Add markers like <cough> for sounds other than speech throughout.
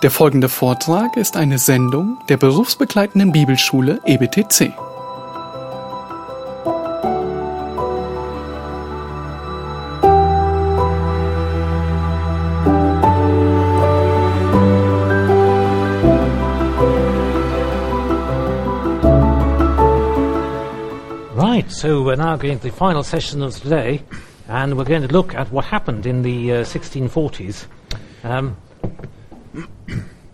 Der folgende Vortrag ist eine Sendung der berufsbegleitenden Bibelschule EBTC. Right, so we're now going to the final session of today, and we're going to look at what happened in the uh, 1640s. Um,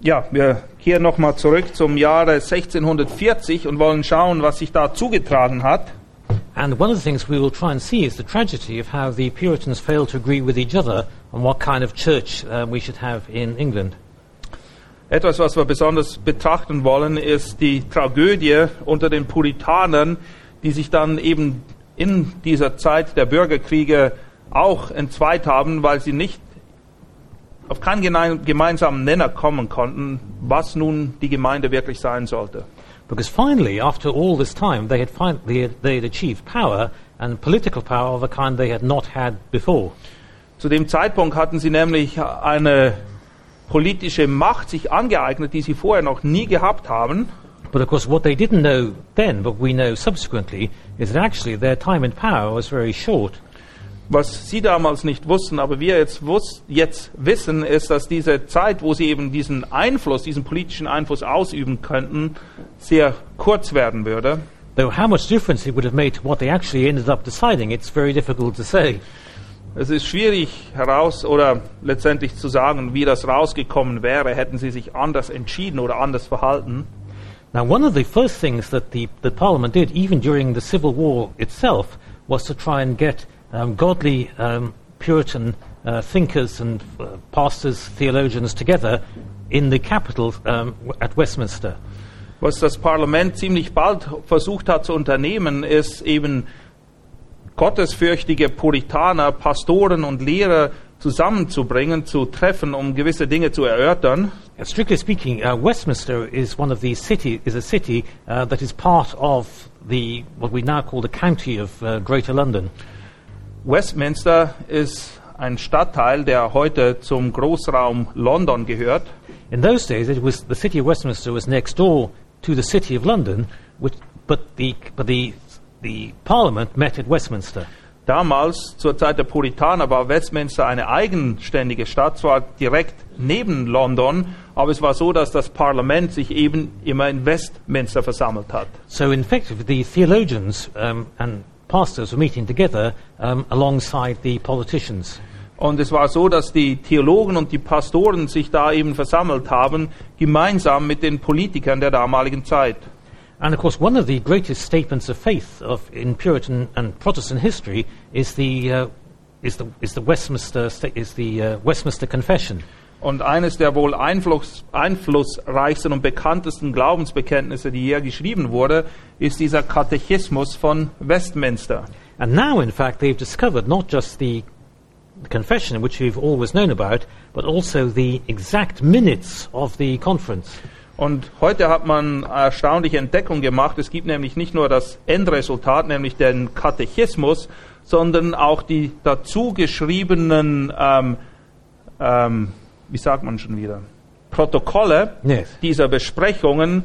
Ja, wir kehren nochmal zurück zum Jahre 1640 und wollen schauen, was sich da zugetragen hat. and one of the things we will try and see is the tragedy of how the Puritans failed to agree with each other on what kind of church uh, we should have in England. Etwas, was wir besonders betrachten wollen, ist die Tragödie unter den Puritanern, die sich dann eben in dieser Zeit der Bürgerkriege auch entzweit haben, weil sie nicht auf keinen gemeinsamen Nenner kommen konnten, was nun die Gemeinde wirklich sein sollte. Because finally, after all this time, they had, fin- they had, they had achieved power, and political power of a kind they had not had before. Zu dem Zeitpunkt hatten sie nämlich eine politische Macht sich angeeignet, die sie vorher noch nie gehabt haben. But of course, what they didn't know then, but we know subsequently, is that actually their time in power was very short. Was sie damals nicht wussten, aber wir jetzt, wus jetzt wissen, ist, dass diese Zeit, wo sie eben diesen Einfluss, diesen politischen Einfluss ausüben könnten, sehr kurz werden würde. Though how much difference it would have made to what they actually ended up deciding, it's very difficult to say. Es ist schwierig heraus oder letztendlich zu sagen, wie das rausgekommen wäre, hätten sie sich anders entschieden oder anders verhalten. Now, one of the first things that the, the Parliament did, even during the Civil War itself, was to try and get um, godly um, Puritan uh, thinkers and uh, pastors, theologians together in the capital um, at Westminster. Was das Parlament ziemlich bald versucht hat zu unternehmen, ist eben gottesfürchtige Puritaner, Pastoren und Lehrer zusammenzubringen, zu treffen, um gewisse Dinge zu erörtern. Uh, strictly speaking, uh, Westminster is one of the city is a city uh, that is part of the what we now call the county of uh, Greater London. Westminster ist ein Stadtteil, der heute zum Großraum London gehört. In those days, it was the city of Westminster was next door to the city of London, which, but the but the the Parliament met at Westminster. Damals, zur Zeit der Puritaner, war Westminster eine eigenständige Stadt, zwar direkt neben London, aber es war so, dass das Parlament sich eben immer in Westminster versammelt hat. So, in fact, the theologians um, and pastors were meeting together um, alongside the politicians. Und es war so, dass die Theologen und die Pastoren sich da eben versammelt haben, gemeinsam mit den Politikern der damaligen Zeit. And of course, one of the greatest statements of faith of, in Puritan and Protestant history is the, uh, is the, is the Westminster, is the uh, Westminster Confession. Und eines der wohl einfluss, einflussreichsten und bekanntesten Glaubensbekenntnisse, die je geschrieben wurde, ist dieser Katechismus von Westminster. And now, in fact, they've discovered not just the confession, which we've always known about, but also the exact minutes of the conference. Und heute hat man erstaunliche Entdeckung gemacht. Es gibt nämlich nicht nur das Endresultat, nämlich den Katechismus, sondern auch die dazu geschriebenen, ähm, ähm, wie sagt man schon wieder, Protokolle Yes. dieser Besprechungen,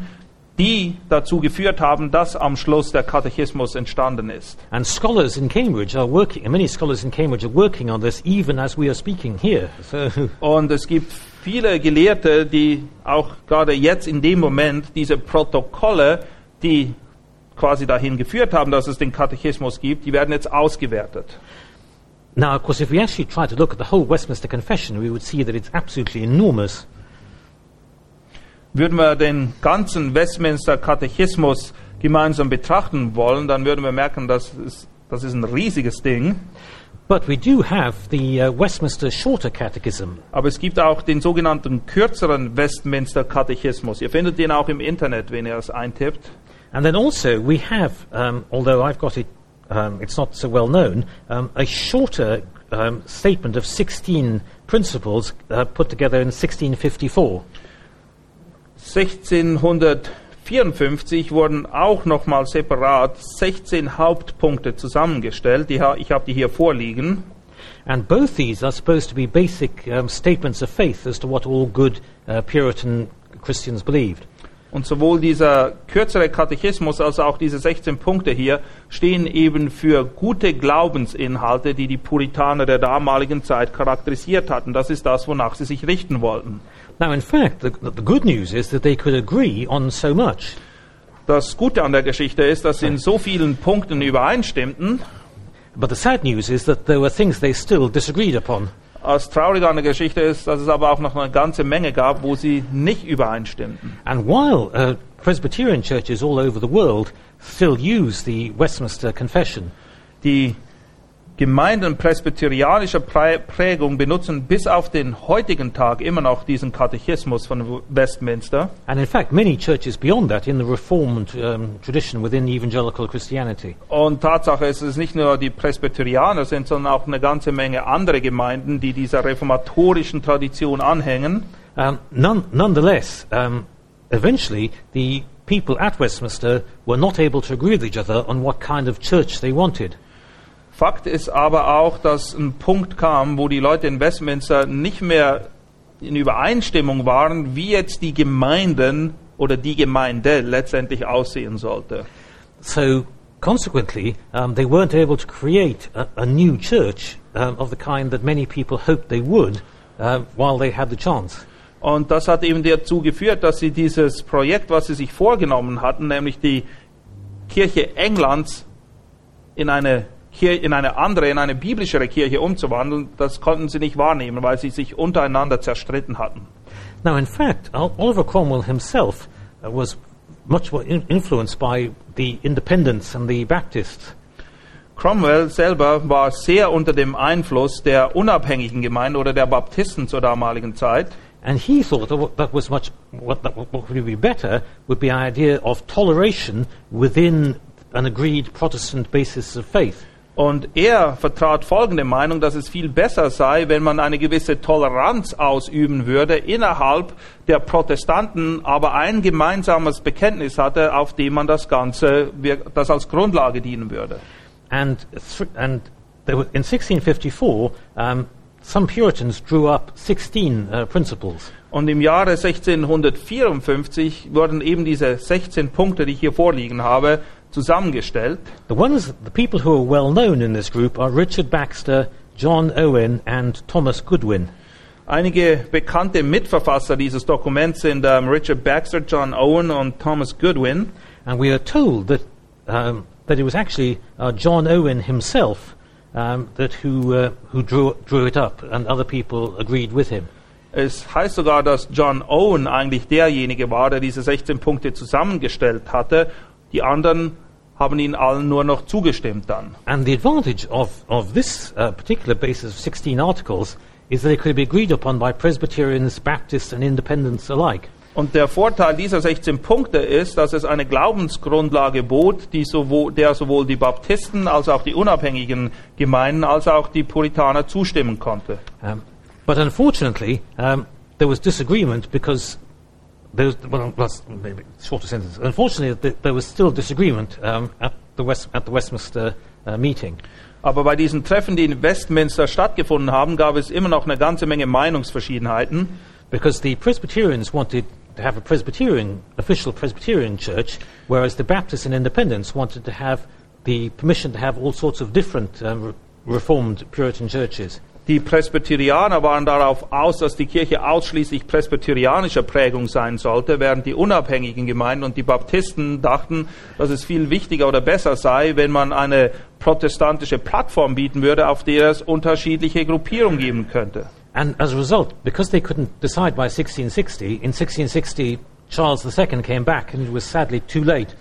die dazu geführt haben, dass am Schluss der Katechismus entstanden ist. And scholars in Cambridge are working, many scholars in Cambridge are working on this even as we are speaking here. So, <laughs> Und es gibt viele Gelehrte, die auch gerade jetzt in dem Moment diese Protokolle, die quasi dahin geführt haben, dass es den Katechismus gibt, die werden jetzt ausgewertet. Now, of course, if we actually try to look at the whole Westminster Confession, we would see that it's absolutely enormous. Würden wir den ganzen Westminster Katechismus gemeinsam betrachten wollen, dann würden wir merken, das ist, das ist ein riesiges Ding. But we do have the uh, Westminster Shorter Catechism, Aber es gibt auch den sogenannten kürzeren Westminster Katechismus. Ihr findet den auch im Internet, wenn ihr es eintippt. And then also we have, um, although I've got it, um, it's not so well known, um, a shorter um, statement of 16 principles uh, put together in 1654. 1654 wurden auch nochmal separat 16 Hauptpunkte zusammengestellt. Die, ha- ich habe die hier vorliegen. And both these are supposed to be basic um, statements of faith as to what all good uh, Puritan Christians believed. Und sowohl dieser kürzere Katechismus als auch diese 16 Punkte hier stehen eben für gute Glaubensinhalte, die die Puritaner der damaligen Zeit charakterisiert hatten. Das ist das, wonach sie sich richten wollten. Now, in fact, the, the good news is that they could agree on so much. Das Gute an der Geschichte ist, dass sie in so vielen Punkten übereinstimmten. But the sad news is that there were things they still disagreed upon. Das Traurige an der Geschichte ist, dass es aber auch noch eine ganze Menge gab, wo sie nicht übereinstimmten. And while uh, Presbyterian churches all over the world still use the Westminster Confession, Die Gemeinden presbyterianischer Prä- Prägung benutzen bis auf den heutigen Tag immer noch diesen Katechismus von Westminster. and in fact many churches beyond that in the Reformed um, tradition within evangelical Christianity, Und Tatsache ist, es nicht nur die Presbyterianer sind, sondern auch eine ganze Menge andere Gemeinden, die dieser reformatorischen Tradition anhängen. um, none, nonetheless, um, eventually the people at Westminster were not able to agree with each other on what kind of church they wanted. Fakt ist aber auch, dass ein Punkt kam, wo die Leute in Westminster nicht mehr in Übereinstimmung waren, wie jetzt die Gemeinden oder die Gemeinde letztendlich aussehen sollte. So consequently, um, they weren't able to create a, a new church um, of the kind that many people hoped they would uh, while they had the chance. Und das hat eben dazu geführt, dass sie dieses Projekt, was sie sich vorgenommen hatten, nämlich die Kirche Englands in eine, Kir in eine andere, in eine biblischere Kirche umzuwandeln, das konnten sie nicht wahrnehmen, weil sie sich untereinander zerstritten hatten. Now, in fact, Ol- Oliver Cromwell himself uh, was much more in- influenced by the independents and the Baptists. Cromwell selber war sehr unter dem Einfluss der unabhängigen Gemeinde oder der Baptisten zur damaligen Zeit. And he thought that that was much, what, that, what would be better would be an idea of toleration within an agreed Protestant basis of faith. Und er vertrat folgende Meinung, dass es viel besser sei, wenn man eine gewisse Toleranz ausüben würde innerhalb der Protestanten, aber ein gemeinsames Bekenntnis hatte, auf dem man das Ganze, das als Grundlage dienen würde. And, and there were, in 1654, um, some Puritans drew up 16 uh, principles. Und im Jahre 1654 wurden eben diese 16 Punkte, die ich hier vorliegen habe, zusammengestellt. The ones, the people who are well known in this group are Richard Baxter, John Owen, and Thomas Goodwin. Einige bekannte Mitverfasser dieses Dokuments sind ähm, Richard Baxter, John Owen und Thomas Goodwin. And we are told that, um, that it was actually uh, John Owen himself um, that who, uh, who drew, drew it up, and other people agreed with him. Es heißt sogar, dass John Owen eigentlich derjenige war, der diese 16 Punkte zusammengestellt hatte. Die anderen haben ihnen allen nur noch zugestimmt dann. And the advantage of, of this uh, particular basis of 16 articles is that it could be agreed upon by Presbyterians, Baptists, and Independents alike. Und der Vorteil dieser 16 Punkte ist, dass es eine Glaubensgrundlage bot, die sowohl, der sowohl die Baptisten als auch die unabhängigen Gemeinden als auch die Puritaner zustimmen konnte. Um, but unfortunately, um, there was disagreement because there well, that's maybe shorter sentence. Unfortunately, th- there was still disagreement um, at, the West, at the Westminster uh, meeting. Aber bei diesen Treffen, die in Westminster stattgefunden haben, gab es immer noch eine ganze Menge Meinungsverschiedenheiten. Because the Presbyterians wanted to have a Presbyterian, official Presbyterian church, whereas the Baptists and Independents wanted to have the permission to have all sorts of different um, re- Reformed Puritan churches. Die Presbyterianer waren darauf aus, dass die Kirche ausschließlich presbyterianischer Prägung sein sollte, während die unabhängigen Gemeinden und die Baptisten dachten, dass es viel wichtiger oder besser sei, wenn man eine protestantische Plattform bieten würde, auf der es unterschiedliche Gruppierungen geben könnte. And as a result, because they couldn't decide by 1660, in 1660 Charles II came back and it was sadly too late.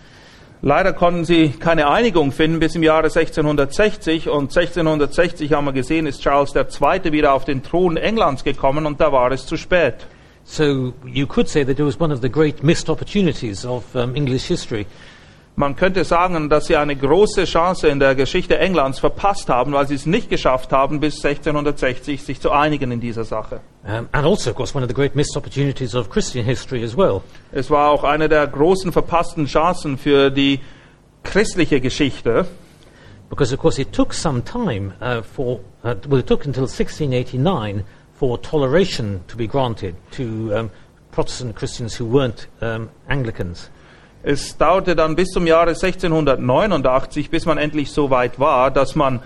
Leider konnten sie keine Einigung finden bis im Jahre 1660 und 1660 haben wir gesehen, ist Charles II. wieder auf den Thron Englands gekommen und da war es zu spät. So you could say that it was one of the great missed opportunities of um, English history. Man könnte sagen, dass sie eine große Chance in der Geschichte Englands verpasst haben, weil sie es nicht geschafft haben, bis 1660 sich zu einigen in dieser Sache. Um, and also, of course, one of the great missed opportunities of Christian history as well. Es war auch eine der großen verpassten Chancen für die christliche Geschichte. because of course it took some time uh, for, uh, well, it took until 1689 for toleration to be granted to um, Protestant Christians who weren't um, Anglicans. Es dauerte dann bis zum Jahre 1689, bis man endlich so weit war, dass man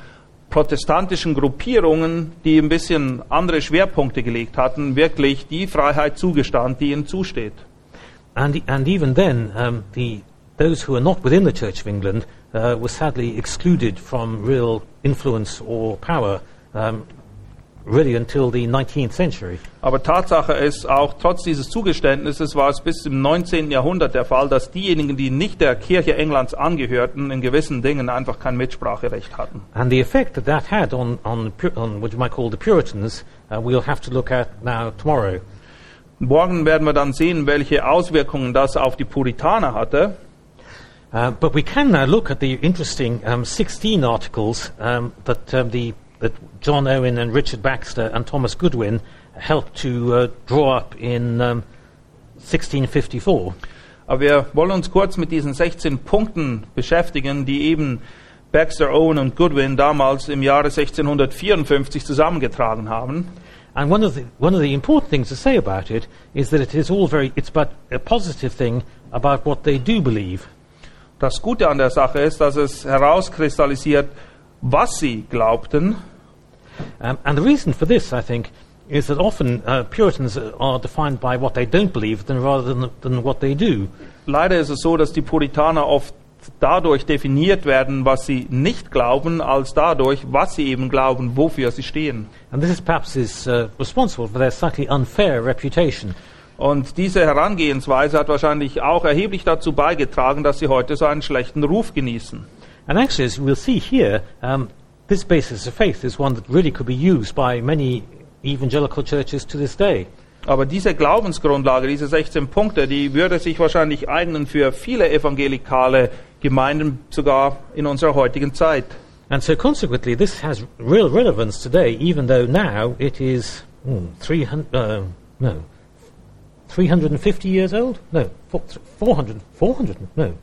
protestantischen Gruppierungen, die ein bisschen andere Schwerpunkte gelegt hatten, wirklich die Freiheit zugestand, die ihnen zusteht. And, and even then, um, the, those who are not within the Church of England uh, were sadly excluded from real influence or power um, really until the 19th century. Aber Tatsache ist, auch trotz dieses Zugeständnisses war es bis im 19. Jahrhundert der Fall, dass diejenigen, die nicht der Kirche Englands angehörten, in gewissen Dingen einfach kein Mitspracherecht hatten. And the effect that that had on, on, on what you might call the Puritans, uh, we'll have to look at now tomorrow. Morgen werden wir dann sehen, welche Auswirkungen das auf die Puritaner hatte. Uh, but we can now look at the interesting um, 16 articles um, that, um, the, that John Owen and Richard Baxter and Thomas Goodwin helped to uh, draw up in um, 1654. Aber wir wollen uns kurz mit diesen 16 Punkten beschäftigen, die eben Baxter, Owen und Goodwin damals im Jahre 1654 zusammengetragen haben. And one of, the, one of the important things to say about it is that it is all very, it's but a positive thing about what they do believe. Das Gute an der Sache ist, dass es herauskristallisiert, was sie glaubten. Um, and the reason for this, I think, is that often uh, Puritans are defined by what they don't believe than rather than, than what they do. Leider ist es so, dass die Puritaner oft dadurch definiert werden, was sie nicht glauben, als dadurch, was sie eben glauben, wofür sie stehen. And this is perhaps is uh, responsible for their slightly unfair reputation. Und diese Herangehensweise hat wahrscheinlich auch erheblich dazu beigetragen, dass sie heute so einen schlechten Ruf genießen. And actually, as we'll see here, um, this basis of faith is one that really could be used by many evangelical churches to this day. Aber diese Glaubensgrundlage, diese 16 Punkte, die würde sich wahrscheinlich eignen für viele evangelikale Gemeinden, sogar in unserer heutigen Zeit. And so, consequently, this has real relevance today, even though now it is hmm, 300, uh, no, 350 years old? No, 400, 400, no.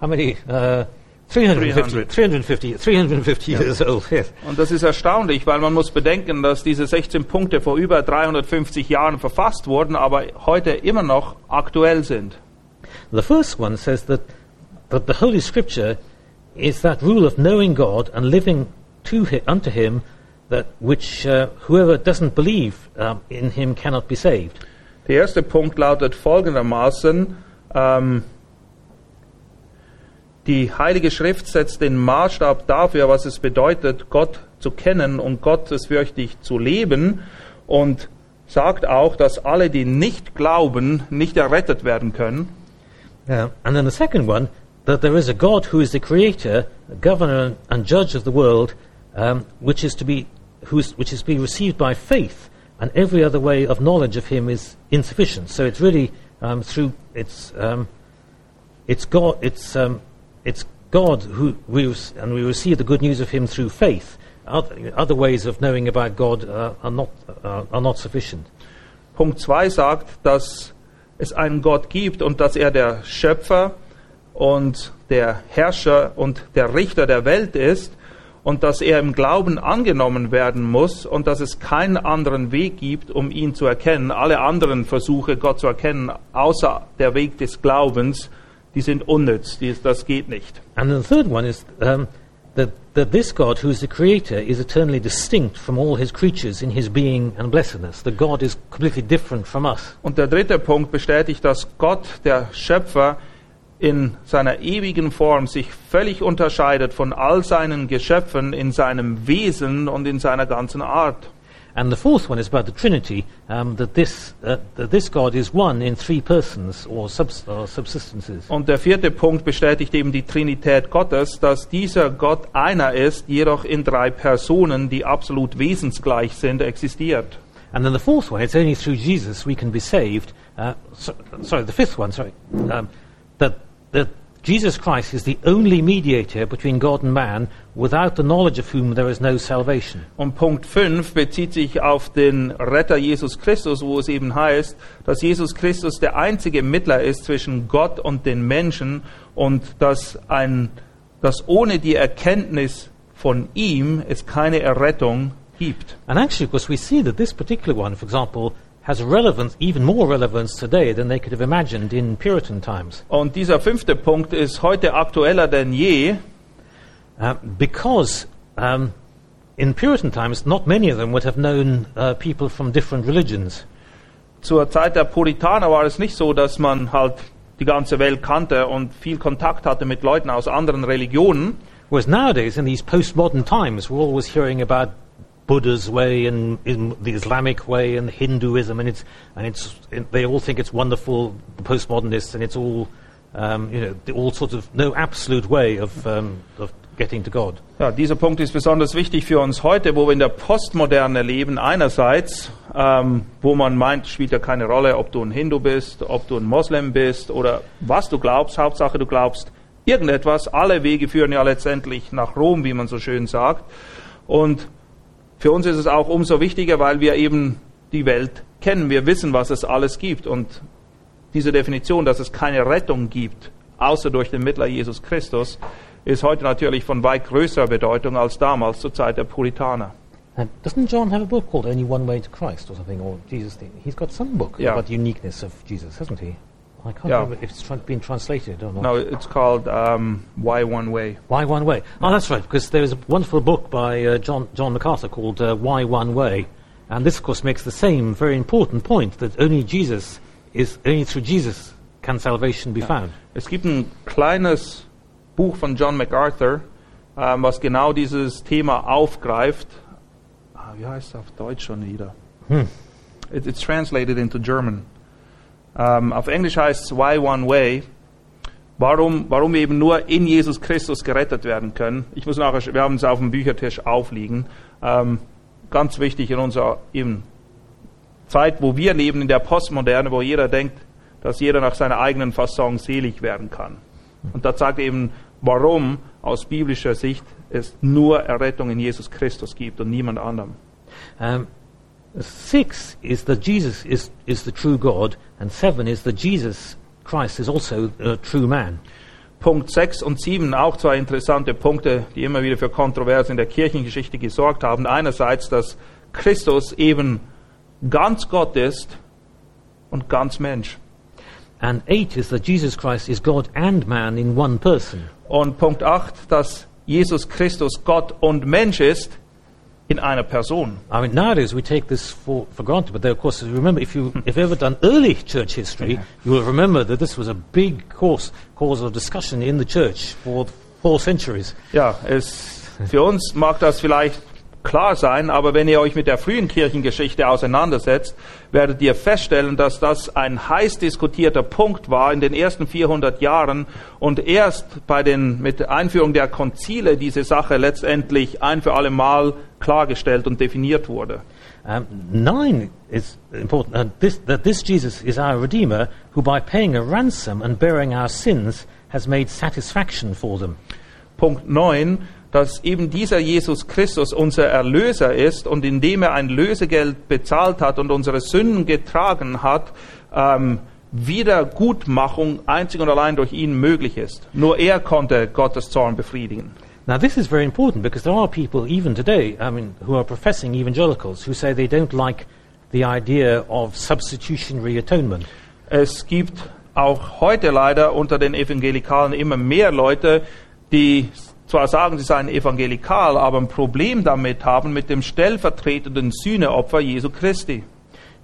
How many? Uh, 350, 300. 350, 350 years old, yes. Und das ist erstaunlich, weil man muss bedenken, dass diese 16 Punkte vor über 350 Jahren verfasst wurden, aber heute immer noch aktuell sind. The first one says that, that the Holy Scripture is that rule of knowing God and living to hi, unto Him, that which uh, whoever doesn't believe um, in Him cannot be saved. Der erste Punkt lautet folgendermaßen, ähm, die Heilige Schrift setzt den Maßstab dafür, was es bedeutet, Gott zu kennen und gottesfürchtig zu leben und sagt auch, dass alle, die nicht glauben, nicht errettet werden können. Uh, and then the second one, that there is a God who is the creator, governor, and judge of the world, um, which is to be which is to be received by faith, and every other way of knowledge of Him is insufficient. So it's really um, through it's um, it's God it's it's God who we and we receive the good news of Him through faith. Other, other ways of knowing about God uh, are not uh, are not sufficient. Punkt 2 sagt, dass es einen Gott gibt und dass er der Schöpfer und der Herrscher und der Richter der Welt ist und dass er im Glauben angenommen werden muss und dass es keinen anderen Weg gibt, um ihn zu erkennen. Alle anderen Versuche, Gott zu erkennen, außer der Weg des Glaubens, die sind unnütz, die, das geht nicht. And the third one is um, that, that this God, who is the creator, is eternally distinct from all his creatures in his being and blessedness. That God is completely different from us. Und der dritte Punkt bestätigt, dass Gott, der Schöpfer, in seiner ewigen Form sich völlig unterscheidet von all seinen Geschöpfen in seinem Wesen und in seiner ganzen Art. And the fourth one is about the Trinity, um, that, this, uh, that this God is one in three persons or, subs- or subsistences. Und der vierte Punkt bestätigt eben die Trinität Gottes, dass dieser Gott einer ist, jedoch in drei Personen, die absolut wesensgleich sind, existiert. And then the fourth one, it's only through Jesus we can be saved. Uh, so, sorry, the fifth one, sorry. Um, that, that Jesus Christ is the only mediator between God and man, without the knowledge of whom there is no salvation. Und Punkt 5 bezieht sich auf den Retter Jesus Christus, wo es eben heißt, dass Jesus Christus der einzige Mittler ist zwischen Gott und den Menschen und dass ein dass ohne die Erkenntnis von ihm es keine Errettung gibt. And actually, of course, we see that this particular one, for example, has relevance, even more relevance today than they could have imagined in Puritan times. Und dieser fünfte Punkt ist heute aktueller denn je, Uh, because um, in Puritan times, not many of them would have known uh, people from different religions. Zur Zeit der Puritaner war es nicht so, dass man halt die ganze Welt kannte und viel Kontakt hatte mit Leuten aus anderen Religionen. Whereas nowadays, in these postmodern times, we're always hearing about Buddha's way and in the Islamic way and Hinduism, and it's and it's it, they all think it's wonderful, postmodernists, and it's all um, you know, all sort of no absolute way of um, of getting to God. Ja, dieser Punkt ist besonders wichtig für uns heute, wo wir in der Postmoderne leben. Einerseits, ähm, wo man meint, spielt ja keine Rolle, ob du ein Hindu bist, ob du ein Moslem bist oder was du glaubst. Hauptsache, du glaubst irgendetwas. Alle Wege führen ja letztendlich nach Rom, wie man so schön sagt. Und für uns ist es auch umso wichtiger, weil wir eben die Welt kennen. Wir wissen, was es alles gibt. Und diese Definition, dass es keine Rettung gibt, außer durch den Mittler Jesus Christus, ist heute natürlich von weit größerer Bedeutung als damals zur Zeit der Puritaner. And doesn't John have a book called Only One Way to Christ or something, or Jesus? He's got some book Yeah. about the uniqueness of Jesus, hasn't he? I can't Yeah. remember if it's tran- been translated or not. No, it's called um, Why One Way. Why One Way? Oh, that's right, because there is a wonderful book by uh, John, John MacArthur called uh, Why One Way. And this, of course, makes the same very important point that only Jesus is, only through Jesus can salvation be found. Es gibt ein kleines Buch von John MacArthur, ähm, was genau dieses Thema aufgreift. Ah, wie heißt es auf Deutsch schon wieder? It, it's translated into German. Ähm, auf Englisch heißt es Why One Way. Warum, warum wir eben nur in Jesus Christus gerettet werden können. Ich muss nachher, wir haben es auf dem Büchertisch aufliegen. Ähm, ganz wichtig in unserer eben Zeit, wo wir leben, in der Postmoderne, wo jeder denkt, dass jeder nach seiner eigenen Fasson selig werden kann. Und da sagt eben, warum aus biblischer Sicht es nur Errettung in Jesus Christus gibt und niemand anderem. Um, six is that Jesus is, is the true God, and seven is that Jesus Christ is also a true man. Punkt 6 und 7, auch zwei interessante Punkte, die immer wieder für Kontroversen in der Kirchengeschichte gesorgt haben. Einerseits, dass Christus eben ganz Gott ist und ganz Mensch. And eight is that Jesus Christ is God and man in one person. Und Punkt 8, dass Jesus Christus Gott und Mensch ist in einer Person. I mean, nowadays we take this for, for granted, but of course, remember, if, you, if you've ever done early church history, you will remember that this was a big course, cause of discussion in the church for four centuries. Ja, es, für uns mag das vielleicht klar sein, aber wenn ihr euch mit der frühen Kirchengeschichte auseinandersetzt, werdet ihr feststellen, dass das ein heiß diskutierter Punkt war in den ersten 400 Jahren und erst bei den, mit der Einführung der Konzile diese Sache letztendlich ein für alle Mal klargestellt und definiert wurde. Um, nine is important, uh, this, that this Jesus is our Redeemer, who by paying a ransom and bearing our sins has made satisfaction for them. Punkt 9, dass eben dieser Jesus Christus unser Erlöser ist und indem er ein Lösegeld bezahlt hat und unsere Sünden getragen hat, ähm, Wiedergutmachung einzig und allein durch ihn möglich ist. Nur er konnte Gottes Zorn befriedigen. Now, this is very important because there are people, even today, I mean, who are professing evangelicals, who say they don't like the idea of substitutionary atonement. Es gibt auch heute leider unter den Evangelikalen immer mehr Leute, die zwar sagen, sie seien evangelikal, aber ein Problem damit haben mit dem stellvertretenden Sühneopfer Jesu Christi.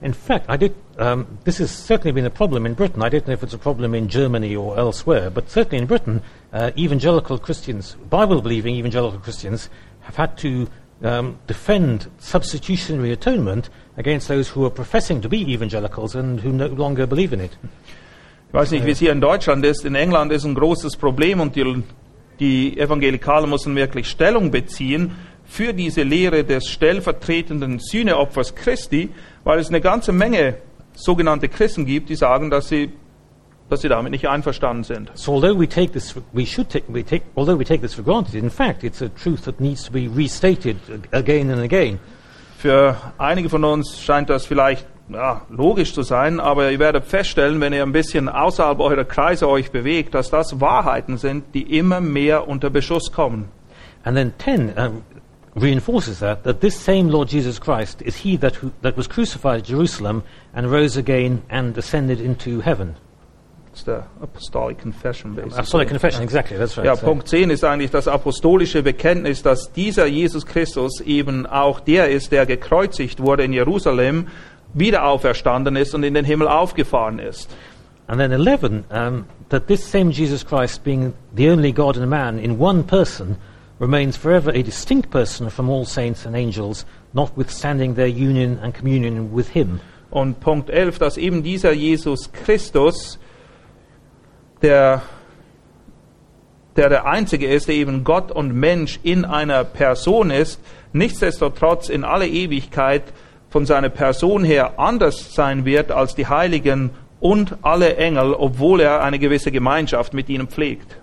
In fact, I did, um, this has certainly been a problem in Britain. I don't know if it's a problem in Germany or elsewhere, but certainly in Britain, uh, evangelical Christians, Bible believing evangelical Christians, have had to um, defend substitutionary atonement against those who are professing to be evangelicals and who no longer believe in it. Ich weiß nicht, wie es hier in Deutschland ist. In England ist ein großes Problem und die, die Evangelikalen müssen wirklich Stellung beziehen für diese Lehre des stellvertretenden Sühneopfers Christi, weil es eine ganze Menge sogenannte Christen gibt, die sagen, dass sie, dass sie damit nicht einverstanden sind. So although we take this, we should take, we take, although we take this for granted, in fact, it's a truth that needs to be restated ag- again and again. Für einige von uns scheint das vielleicht ja, logisch zu sein, aber ihr werdet feststellen, wenn ihr ein bisschen außerhalb eurer Kreise euch bewegt, dass das Wahrheiten sind, die immer mehr unter Beschuss kommen. And then 10 um, reinforces that, that this same Lord Jesus Christ is he that, who, that was crucified at Jerusalem and rose again and ascended into heaven. Ist der Apostolic Confession. basically. Apostolic confession, exactly, that's right. Ja, So- Punkt 10 ist eigentlich das apostolische Bekenntnis, dass dieser Jesus Christus eben auch der ist, der gekreuzigt wurde in Jerusalem, wieder auferstanden ist und in den Himmel aufgefahren ist. And then 11, um, that this same Jesus Christ, being the only God and man in one person, remains forever a distinct person from all saints and angels, notwithstanding their union and communion with him. Und Punkt 11, dass eben dieser Jesus Christus, der, der der Einzige ist, der eben Gott und Mensch in einer Person ist, nichtsdestotrotz in alle Ewigkeit von seiner Person her anders sein wird als die Heiligen und alle Engel, obwohl er eine gewisse Gemeinschaft mit ihnen pflegt.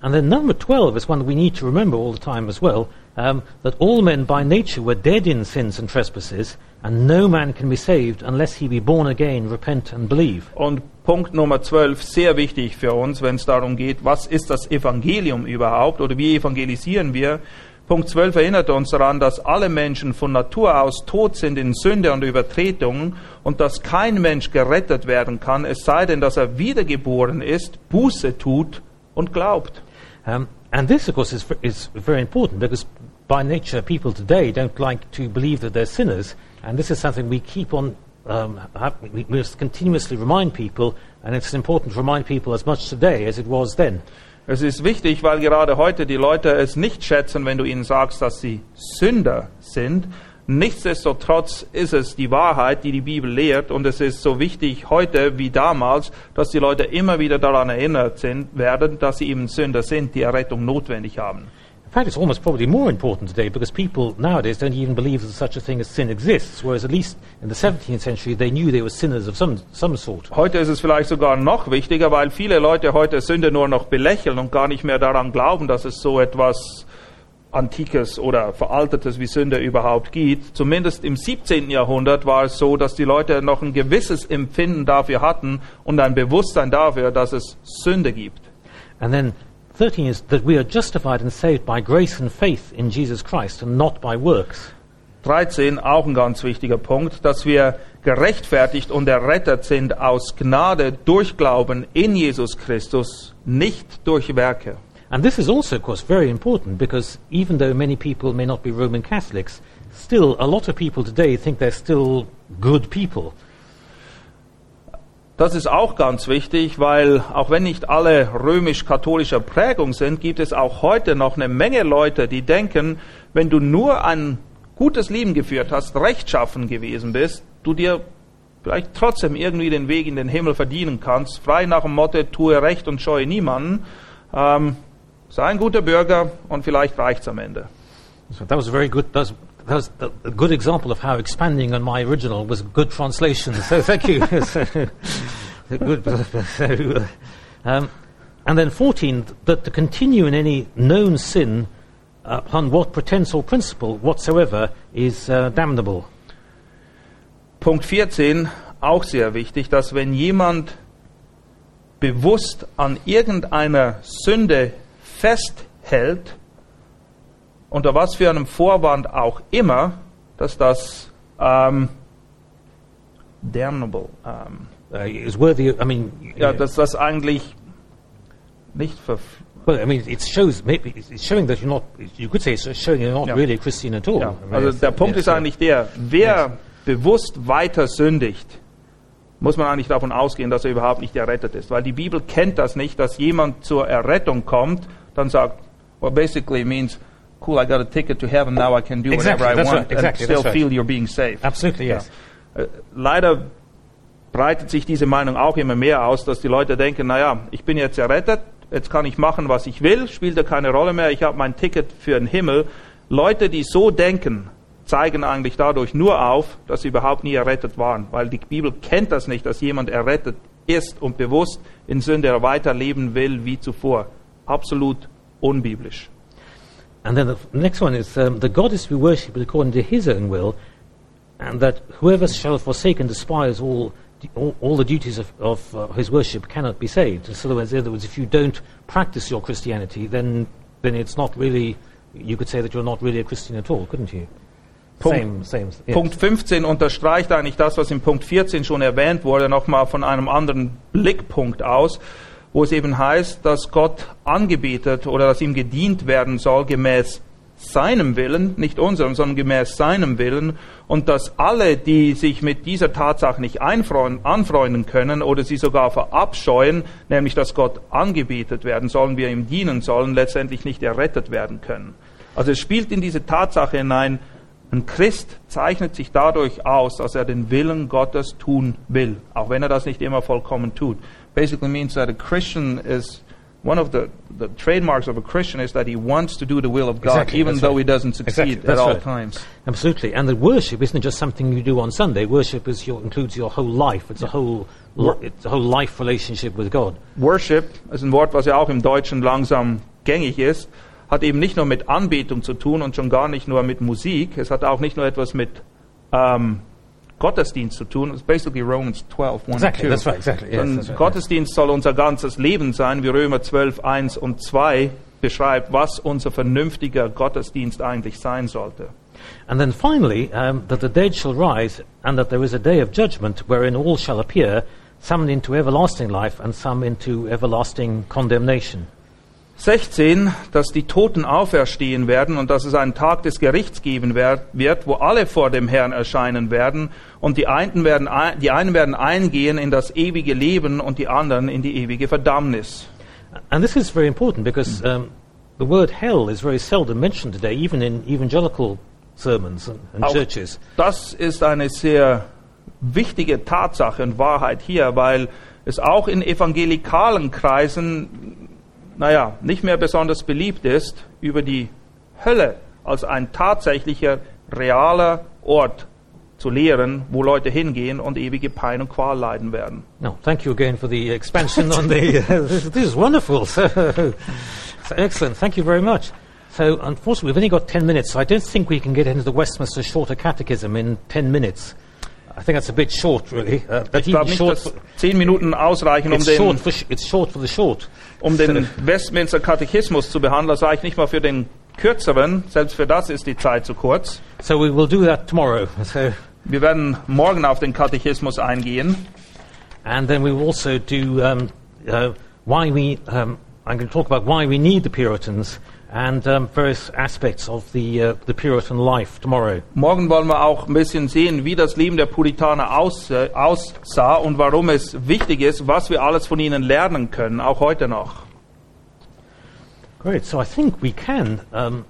And then number 12 is one we need to remember all the time as well, um, that all men by nature were dead in sins and trespasses, and no man can be saved unless he be born again, repent and believe. Und Punkt Nummer 12, sehr wichtig für uns, wenn es darum geht, was ist das Evangelium überhaupt oder wie evangelisieren wir. Punkt 12 erinnert uns daran, dass alle Menschen von Natur aus tot sind in Sünde und Übertretungen und dass kein Mensch gerettet werden kann, es sei denn, dass er wiedergeboren ist, Buße tut und glaubt. Um, and this, of course, is, is very important because by nature people today don't like to believe that they're sinners, and this is something we keep on. Um, have, we we must continuously remind people, and it's important to remind people as much today as it was then. Es ist wichtig, weil gerade heute die Leute es nicht schätzen, wenn du ihnen sagst, dass sie Sünder sind. Nichtsdestotrotz ist es die Wahrheit, die die Bibel lehrt, und es ist so wichtig heute wie damals, dass die Leute immer wieder daran erinnert sind, werden, dass sie eben Sünder sind, die Errettung notwendig haben. In fact, it's almost probably more important today because people nowadays don't even believe that such a thing as sin exists, whereas at least in the 17th century they knew they were sinners of some, some sort. Heute ist es vielleicht sogar noch wichtiger, weil viele Leute heute Sünde nur noch belächeln und gar nicht mehr daran glauben, dass es so etwas Antikes oder Veraltetes wie Sünde überhaupt gibt. Zumindest im 17. Jahrhundert war es so, dass die Leute noch ein gewisses Empfinden dafür hatten und ein Bewusstsein dafür, dass es Sünde gibt. And then 13 is that we are justified and saved by grace and faith in Jesus Christ and not by works. 13, auch ein ganz wichtiger Punkt, dass wir gerechtfertigt und errettet sind aus Gnade durch Glauben in Jesus Christus, nicht durch Werke. And this is also, of course, very important because even though many people may not be Roman Catholics, still a lot of people today think they're still good people. Das ist auch ganz wichtig, weil auch wenn nicht alle römisch-katholischer Prägung sind, gibt es auch heute noch eine Menge Leute, die denken, wenn du nur ein gutes Leben geführt hast, rechtschaffen gewesen bist, du dir vielleicht trotzdem irgendwie den Weg in den Himmel verdienen kannst, frei nach dem Motto, tue Recht und scheue niemanden, ähm, sei ein guter Bürger und vielleicht reicht's am Ende. So that was very good. Was, that was a good example of how expanding on my original was a good translation. So thank you. So, <laughs> <laughs> good. So, um, and then 14, that to continue in any known sin uh, upon what pretense or principle whatsoever is uh, damnable. Punkt 14, auch sehr wichtig, dass wenn jemand bewusst an irgendeiner Sünde festhält, unter was für einem Vorwand auch immer, dass das ähm, damnable, ähm, Uh, is worthy. Of, I mean, ja, dass das eigentlich nicht verf well, I mean, it shows. Maybe it's showing that you're not. You could say it's showing you're not Ja. really a Christian at all. Ja, also der Punkt yes, ist eigentlich der, wer bewusst weiter sündigt, muss man eigentlich davon ausgehen, dass er überhaupt nicht errettet ist. Weil die Bibel kennt das nicht, dass jemand zur Errettung kommt, dann sagt, well basically means, cool, I got a ticket to heaven, now I can do Exactly, whatever I want right, exactly, and still right. feel you're being saved. Absolutely, yes. Äh, Leider breitet sich diese Meinung auch immer mehr aus, dass die Leute denken, naja, ich bin jetzt errettet, jetzt kann ich machen, was ich will, spielt ja keine Rolle mehr, ich habe mein Ticket für den Himmel. Leute, die so denken, zeigen eigentlich dadurch nur auf, dass sie überhaupt nie errettet waren, weil die Bibel kennt das nicht, dass jemand errettet ist und bewusst in Sünde weiterleben will wie zuvor. Absolut unbiblisch. And then the next one is um, the God is to be worshipped according to His own will, and that whoever shall forsake and despise all, all, all the duties of, of uh, his worship cannot be saved. So, in other words, in other words, if you don't practice your Christianity, then, then it's not really, you could say that you're not really a Christian at all, couldn't you? Punkt, same, same. yes. Punkt 15 unterstreicht eigentlich das, was in Punkt 14 schon erwähnt wurde, nochmal von einem anderen Blickpunkt aus, wo es eben heißt, dass Gott angebetet oder dass ihm gedient werden soll gemäß seinem Willen, nicht unserem, sondern gemäß seinem Willen und dass alle, die sich mit dieser Tatsache nicht anfreunden können oder sie sogar verabscheuen, nämlich dass Gott angebetet werden sollen, wir ihm dienen sollen, letztendlich nicht errettet werden können. Also es spielt in diese Tatsache hinein, ein Christ zeichnet sich dadurch aus, dass er den Willen Gottes tun will, auch wenn er das nicht immer vollkommen tut. Basically means that a Christian is one of the, the trademarks of a Christian is that he wants to do the will of God, Exactly, even though right. he doesn't succeed Exactly, at all right. times. Absolutely. And the worship isn't just something you do on Sunday. Worship is your, includes your whole life. It's a whole, li- it's a whole life relationship with God. Worship ist ein Wort, was ja auch im Deutschen langsam gängig ist, hat eben nicht nur mit Anbetung zu tun und schon gar nicht nur mit Musik. Es hat auch nicht nur etwas mit ähm, Gottesdienst zu tun. It's basically Romans 12, 1 Exactly, and 2. that's right, exactly, yes, right, Gottesdienst soll unser ganzes Leben sein, wie Römer 12, 1 und 2 beschreibt, was unser vernünftiger Gottesdienst eigentlich sein sollte. And then finally, um, that the dead shall rise, and that there is a day of judgment wherein all shall appear, some into everlasting life, and some into everlasting condemnation. 16, dass die Toten auferstehen werden und dass es einen Tag des Gerichts geben wird, wo alle vor dem Herrn erscheinen werden und die einen werden, die einen werden eingehen in das ewige Leben und die anderen in die ewige Verdammnis. And this is very important because um, the word hell is very seldom mentioned today, even in evangelical sermons and, and churches. das ist eine sehr wichtige Tatsache und Wahrheit hier, weil es auch in evangelikalen Kreisen, naja, nicht mehr besonders beliebt ist, über die Hölle als ein tatsächlicher, realer Ort zu lehren, wo Leute hingehen und ewige Pein und Qual leiden werden. No, thank you again for the expansion on the. Uh, this, this is wonderful. So, <laughs> so excellent. Thank you very much. So, unfortunately, we've only got 10 minutes, so I don't think we can get into the Westminster Shorter Catechism in 10 minutes. I think that's a bit short, really. Uh, but Ich glaube nicht, dass zehn Minuten ausreichen, um den, short for it's short for the short. Um den Westminster Katechismus zu behandeln. Das reicht nicht mal für den kürzeren, selbst für das ist die Zeit zu kurz. So, we will do that tomorrow. So, Wir werden morgen auf den Katechismus eingehen. And then we will also do um, uh, why we. Um, I'm going to talk about why we need the Puritans and um, various aspects of the uh, the Puritan life tomorrow. Morgen wollen wir auch ein bisschen sehen, wie das Leben der Puritaner aus, äh, aussah und warum es wichtig ist, was wir alles von ihnen lernen können, auch heute noch. Great. So I think we can. Um,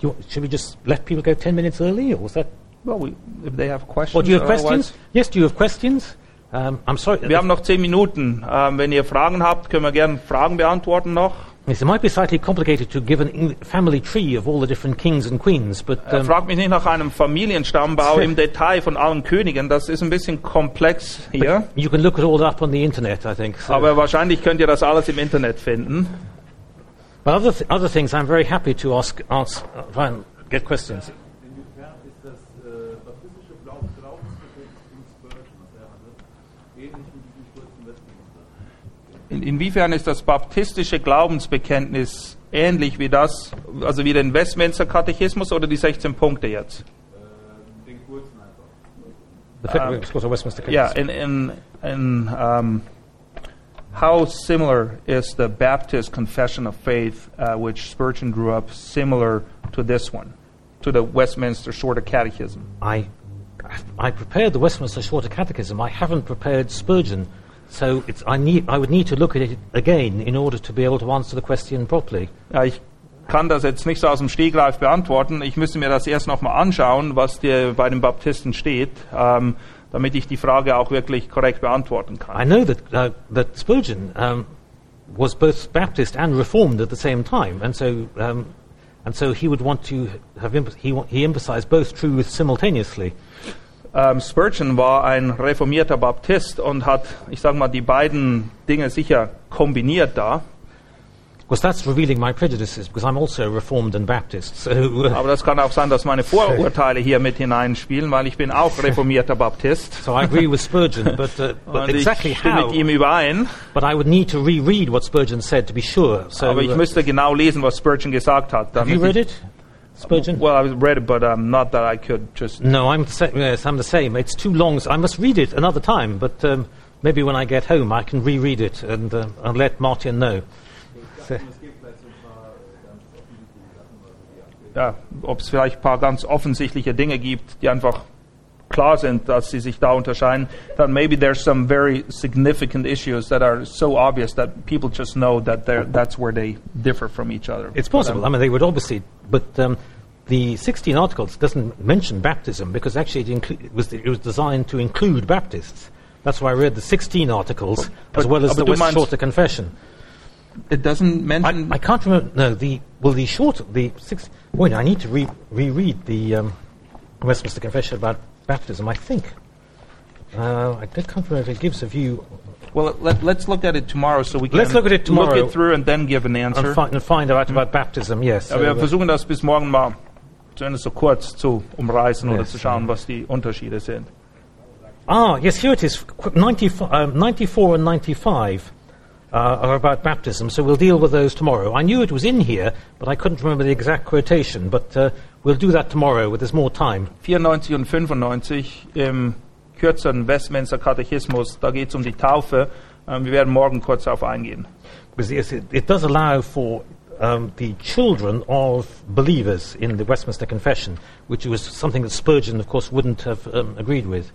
you, should we just let people go ten minutes early, or was that? Well, we, if they have questions, Or do you have questions? Yes. Do you have questions? Um, I'm sorry. Wir haben noch zehn Minuten. Ähm, wenn ihr Fragen habt, können wir gerne Fragen beantworten noch. Yes, it might be slightly complicated to give a family tree of all the different kings and queens, but Äh, um, fragt mich nicht nach einem Familienstammbau <laughs> im Detail von allen Königen. Das ist ein bisschen komplex hier. you can look it all up on the internet. I think. So. Aber wahrscheinlich könnt ihr das alles im Internet finden. But other, th- other things, I'm very happy to ask, ask uh, try and get questions. In, inwiefern ist das baptistische Glaubensbekenntnis ähnlich wie das, also wie den Westminster Katechismus oder die 16 Punkte jetzt? Den kurzen einfach. The of course, Westminster Yeah, Catechism. in, in, in um, how similar is the Baptist Confession of Faith, uh, which Spurgeon drew up, similar to this one, to the Westminster Shorter Catechism? I, I prepared the Westminster Shorter Catechism. I haven't prepared Spurgeon, so it's, I, need, I would need to look at it again in order to be able to answer the question properly. Ja, ich kann das jetzt nicht so aus dem Stegreif beantworten. Ich müsste mir das erst nochmal anschauen, was dir bei den Baptisten steht, ähm, damit ich die Frage auch wirklich korrekt beantworten I kann. know that, uh, that Spurgeon um, was both Baptist and Reformed at the same time, and so, um, and so he would want to have he, he emphasized both truths simultaneously. Ähm, Spurgeon war ein reformierter Baptist und hat, ich sage mal, die beiden Dinge sicher kombiniert da. course, that's revealing my prejudices because I'm also Reformed and Baptist. So, uh, Aber das kann auch sein, dass meine Vorurteile hier mit hineinspielen, weil ich bin auch reformierter Baptist. so I agree with Spurgeon, but, uh, <laughs> but exactly ich stimme how? mit ihm überein. But I would need to reread what Spurgeon said to be sure. So, Aber ich uh, müsste genau lesen, was Spurgeon gesagt hat. have you damit read it, Spurgeon? Well, I read it, but um, not that I could just. No, I'm the sa- yes, I'm the same. It's too long. So I must read it another time. But um, maybe when I get home, I can reread it and, uh, and let Martin know. So- Ja, ob es vielleicht ein paar ganz offensichtliche Dinge gibt, die einfach klar sind, dass sie sich da unterscheiden. Then maybe there's some very significant issues that are so obvious that people just know that they're, that's where they differ from each other. It's possible. I mean, they would obviously, but um, the 16 articles doesn't mention baptism because actually it, it, was, it was designed to include Baptists. That's why I read the 16 articles as well as the West Shorter Confession. It doesn't I, mention. I can't remember. No, the well, the short, the six. Wait, I need to re- reread the um, Westminster Confession about baptism. I think. Uh, I don't- can't if it gives a view well, let, let's look at it tomorrow so we can Let's look at it tomorrow. look it through and then give an answer. and, fi- find out about baptism. Yes. Ja, wir so, uh, versuchen das bis morgen mal zumindest so kurz zu umreißen oder zu schauen, was die Unterschiede sind. Ah, yes, here it is. Qu- 90, um, 94 and 95 uh, are about baptism, so we'll deal with those tomorrow. I knew it was in here, but I couldn't remember the exact quotation, but uh, we'll do that tomorrow when there's more time. 94 und 95 im kürzeren Westminster Katechismus, da geht es um die Taufe. Ähm, wir werden morgen kurz darauf eingehen. Because it, it does allow for um, the children of believers in the Westminster Confession, which was something that Spurgeon, of course, wouldn't have um, agreed with.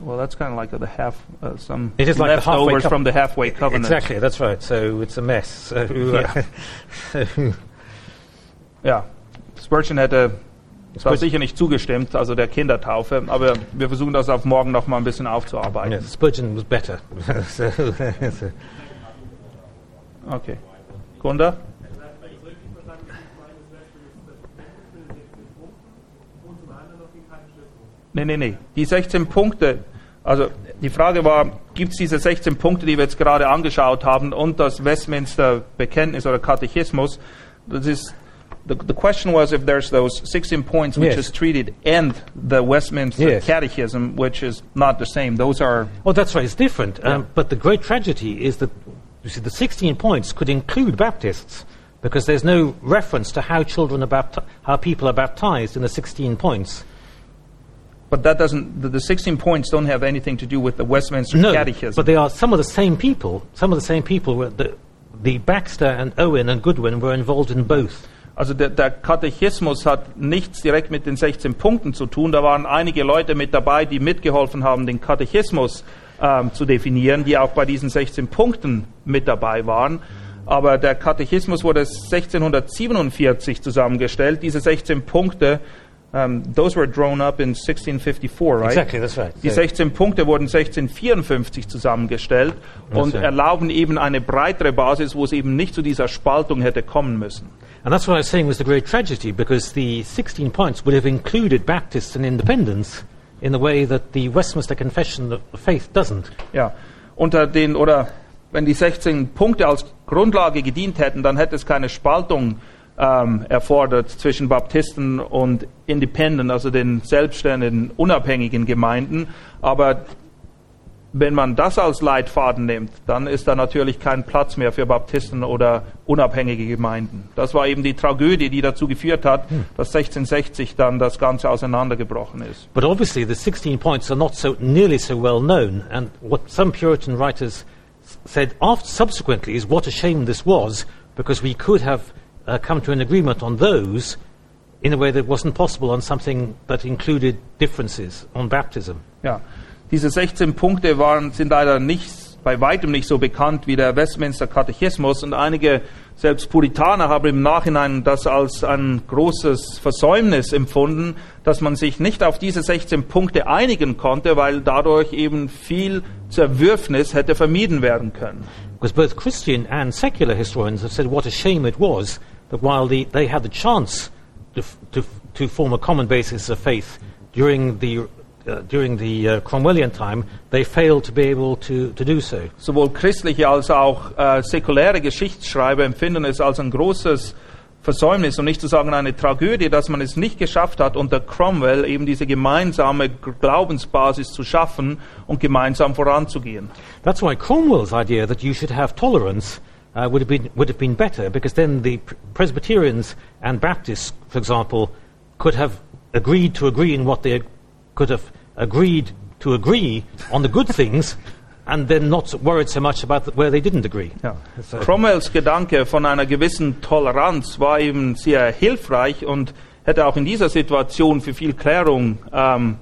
Well, that's kind of like the half, uh, some It is like the leftovers cov- from the halfway covenant. Exactly, that's right. So it's a mess. So, uh, <laughs> so Ja, Spurgeon hätte Spurgeon- sicher nicht zugestimmt, also der Kindertaufe, aber wir versuchen das auf morgen noch mal ein bisschen aufzuarbeiten. yes, Spurgeon was better. <laughs> <laughs> so- Okay. Gunda? Nee, nee, nee. Die 16 Punkte, also die Frage war, gibt es diese 16 Punkte, die wir jetzt gerade angeschaut haben und das Westminster Bekenntnis oder Katechismus? Das ist, the, the question was if there's those 16 points which Yes. is treated and the Westminster Yes. Catechism, which is not the same. Those are, Oh, that's right. It's different. Um, but the great tragedy is that you see the 16 points could include Baptists because there's no reference to how children are bapti- how people are baptized in the 16 points. But that doesn't, the, the 16 points don't have anything to do with the Westminster No, Catechism. but they are some of the same people. Some of the same people were the, the Baxter and Owen and Goodwin were involved in both. Also der, der Katechismus hat nichts direkt mit den 16 Punkten zu tun. Da waren einige Leute mit dabei, die mitgeholfen haben, den Katechismus ähm, zu definieren, die auch bei diesen 16 Punkten mit dabei waren. Aber der Katechismus wurde 1647 zusammengestellt. Diese 16 Punkte, ähm, those were drawn up in 1654, right? Exactly, that's right. Die So- 16 Punkte wurden 1654 zusammengestellt und so. erlauben eben eine breitere Basis, wo es eben nicht zu dieser Spaltung hätte kommen müssen. And that's what I was saying was the great tragedy, because the 16 points would have included Baptists and independents in the way that the Westminster Confession of Faith doesn't. Ja, unter den, oder wenn die 16 Punkte als Grundlage gedient hätten, dann hätte es keine Spaltung ähm, erfordert zwischen Baptisten und Independent, also den selbstständigen, unabhängigen Gemeinden. Aber wenn man das als Leitfaden nimmt, dann ist da natürlich kein Platz mehr für Baptisten oder unabhängige Gemeinden. Das war eben die Tragödie, die dazu geführt hat, dass 1660 dann das Ganze auseinandergebrochen ist. But obviously, the 16 points are not so nearly so well known, and what some Puritan writers said after, subsequently is what a shame this was, because we could have uh, come to an agreement on those in a way that wasn't possible on something that included differences on baptism. Ja, diese 16 Punkte waren, sind leider nicht, bei weitem nicht so bekannt wie der Westminster Katechismus und einige, selbst Puritaner, haben im Nachhinein das als ein großes Versäumnis empfunden, dass man sich nicht auf diese 16 Punkte einigen konnte, weil dadurch eben viel Zerwürfnis hätte vermieden werden können. Because both Christian and secular historians have said what a shame it was that while the, they had the chance to, f- to, f- to form a common basis of faith during the uh, during the uh, Cromwellian time, they failed to be able to, to do so. Sowohl christliche als auch äh, säkuläre Geschichtsschreiber empfinden es als ein großes Versäumnis und nicht zu sagen eine Tragödie, dass man es nicht geschafft hat, unter Cromwell eben diese gemeinsame Glaubensbasis zu schaffen und gemeinsam voranzugehen. That's why Cromwell's idea that you should have tolerance uh, would, have been, would have been better, because then the Presbyterians and Baptists, for example, could have agreed to agree in what they could have agreed to agree on the good things, and then not worried so much about where they didn't agree. Ja. So- Cromwells Gedanke von einer gewissen Toleranz war eben sehr hilfreich und hätte auch in dieser Situation für viel Klärung, ähm,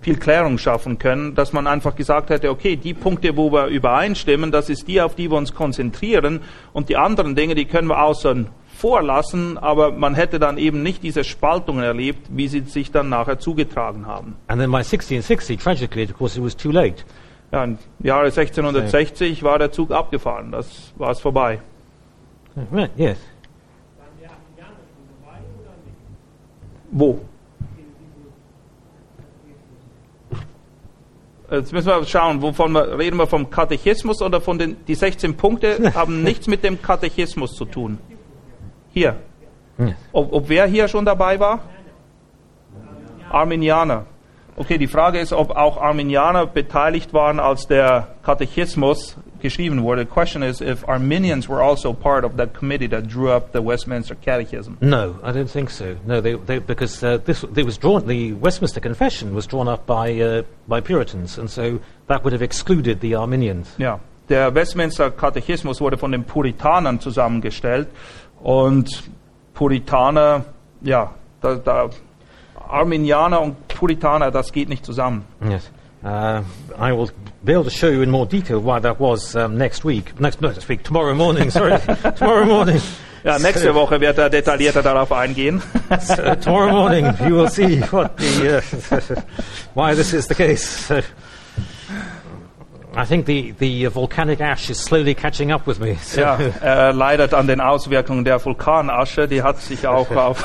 viel Klärung schaffen können, dass man einfach gesagt hätte, okay, die Punkte, wo wir übereinstimmen, das ist die, auf die wir uns konzentrieren und die anderen Dinge, die können wir außen vorlassen, aber man hätte dann eben nicht diese Spaltungen erlebt, wie sie sich dann nachher zugetragen haben. And then by 1660, tragically, of course, it was too late. Ja, im Jahre 1660 war der Zug abgefahren, das war es vorbei. Right, yes. Wo? Jetzt müssen wir schauen, wovon wir, reden wir vom Katechismus oder von den, die 16 Punkte <laughs> haben nichts mit dem Katechismus zu tun. Hier. Yes. Ob, ob wer hier schon dabei war? Arminianer. Okay, die Frage ist, ob auch Arminianer beteiligt waren, als der Katechismus geschrieben wurde. The question is if Arminians were also part of that committee that drew up the Westminster Catechism. No, I don't think so. No, they, they, because uh, this they was drawn. The Westminster Confession was drawn up by uh, by Puritans, and so that would have excluded the Arminians. Ja, der Westminster Katechismus wurde von den Puritanern zusammengestellt und Puritaner, ja, da, da, Arminianer und Puritaner, das geht nicht zusammen. Yes. Uh, I will be able to show you in more detail why that was um, next week. Next, no, next week, tomorrow morning. <laughs> Sorry, tomorrow morning. Ja, nächste Woche wird er detaillierter darauf eingehen. <laughs> So, tomorrow morning, you will see what the uh, <laughs> why this is the case. So, I think the the volcanic ash is slowly catching up with me. So, Ja, er leidet an den Auswirkungen der Vulkanasche, die hat sich auch auf.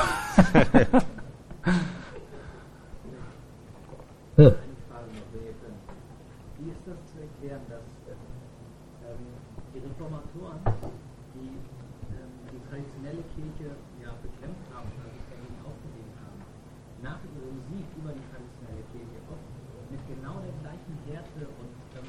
Könnt. Wie ist das zu erklären, dass ähm, die Reformatoren, die ähm, die traditionelle Kirche ja bekämpft haben, also dagegen aufgesehen haben, nach ihrem Sieg über die traditionelle Kirche oft mit genau der gleichen Härte und ähm,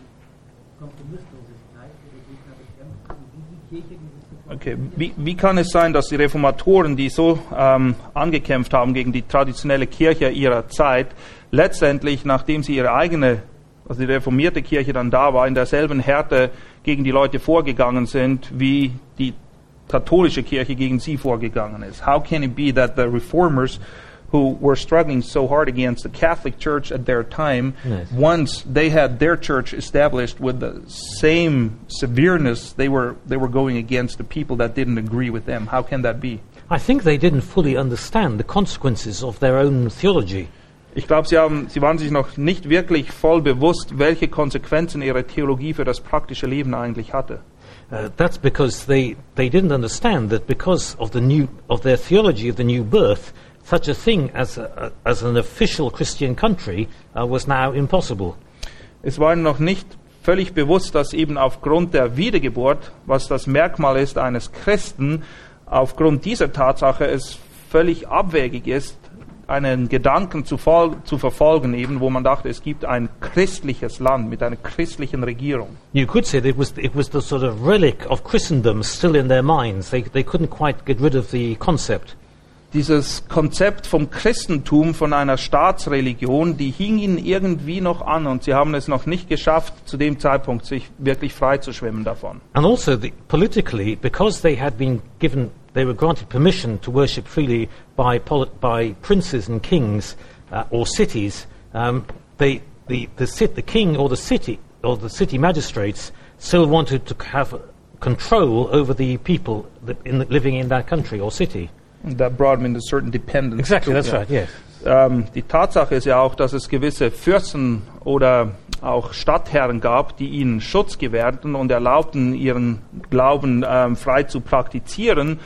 Kompromisslosigkeit ihre Gegner bekämpft haben, wie die Kirche dieses Okay, wie, wie kann es sein, dass die Reformatoren, die so ähm, angekämpft haben gegen die traditionelle Kirche ihrer Zeit, letztendlich, nachdem sie ihre eigene, also die reformierte Kirche dann da war, in derselben Härte gegen die Leute vorgegangen sind, wie die katholische Kirche gegen sie vorgegangen ist? How can it be that the reformers who were struggling so hard against the Catholic Church at their time, Yes. once they had their church established with the same severeness they were they were going against the people that didn't agree with them. How can that be? I think they didn't fully understand the consequences of their own theology. Ich glaube, sie, haben, sie waren sich noch nicht wirklich voll bewusst, welche Konsequenzen ihre Theologie für das praktische Leben eigentlich hatte. Uh, that's because they, they didn't understand that because of the new of their theology of the new birth, such a thing as a, as an official Christian country uh, was now impossible. Es war ihnen noch nicht völlig bewusst, dass eben aufgrund der Wiedergeburt, was das Merkmal ist eines Christen, aufgrund dieser Tatsache es völlig abwegig ist, einen Gedanken zu, zu verfolgen, eben wo man dachte, es gibt ein christliches Land mit einer christlichen Regierung. You could say that it was it was the sort of relic of Christendom still in their minds. They they couldn't quite get rid of the concept. Dieses Konzept vom Christentum, von einer Staatsreligion, die hing ihnen irgendwie noch an und sie haben es noch nicht geschafft, zu dem Zeitpunkt sich wirklich frei zu schwimmen davon. And also, the, politically, because they had been given, they were granted permission to worship freely by, poli- by princes and kings uh, or cities, um, they, the, the, sit, the king or the city or the city magistrates still wanted to have control over the people that in the, living in that country or city. That brought them into certain dependence. Exactly, that's Ja. right, yes. Ähm, die Tatsache ist ja auch, dass es gewisse Fürsten oder auch Stadtherren gab, die ihnen Schutz gewährten und erlaubten, ihren Glauben ähm, frei zu praktizieren.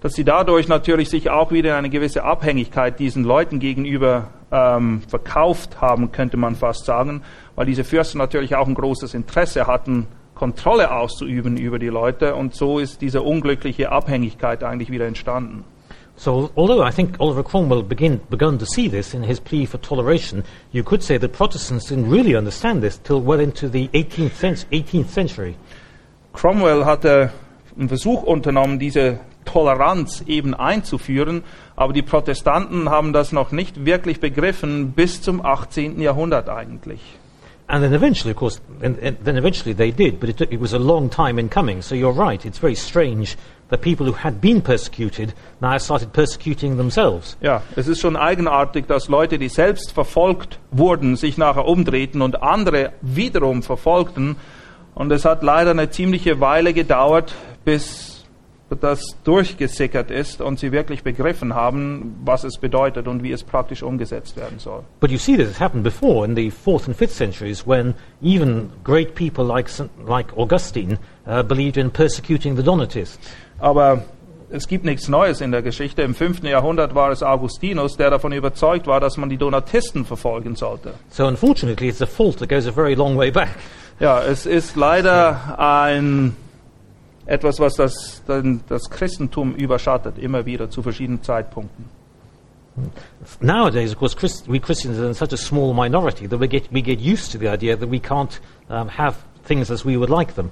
Dass sie dadurch natürlich sich auch wieder in eine gewisse Abhängigkeit diesen Leuten gegenüber ähm, verkauft haben, könnte man fast sagen, weil diese Fürsten natürlich auch ein großes Interesse hatten, Kontrolle auszuüben über die Leute und so ist diese unglückliche Abhängigkeit eigentlich wieder entstanden. So, although I think Oliver Cromwell begin, begun to see this in his plea for toleration, you could say that Protestants didn't really understand this till well into the 18th, cent- 18th century. Cromwell hatte einen Versuch unternommen, diese Toleranz eben einzuführen, aber die Protestanten haben das noch nicht wirklich begriffen bis zum 18. Jahrhundert eigentlich. And then eventually, of course, and, and then eventually they did, but it, took, it was a long time in coming. So you're right, it's very strange that people who had been persecuted now started persecuting themselves. Ja, es ist schon eigenartig, dass Leute, die selbst verfolgt wurden, sich nachher umdrehten und andere wiederum verfolgten. Und es hat leider eine ziemliche Weile gedauert, bis das durchgesickert ist und sie wirklich begriffen haben, was es bedeutet und wie es praktisch umgesetzt werden soll. But you see this has happened before in the fourth and fifth centuries when even great people like, like Augustine uh, believed in persecuting the Donatists. Aber es gibt nichts Neues in der Geschichte. Im 5. Jahrhundert war es Augustinus, der davon überzeugt war, dass man die Donatisten verfolgen sollte. So unfortunately, it's a fault that goes a very long way back. Ja, es ist leider ein etwas, was das, das Christentum überschattet, immer wieder zu verschiedenen Zeitpunkten. Nowadays, of course, Christ, we Christians are in such a small minority that we get, we get used to the idea that we can't um, have things as we would like them.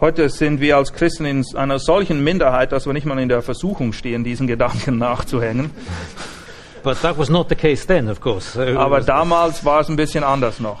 Heute sind wir als Christen in einer solchen Minderheit, dass wir nicht mal in der Versuchung stehen, diesen Gedanken <laughs> nachzuhängen. But that was not the case then, of course. So Aber damals war es ein bisschen anders noch.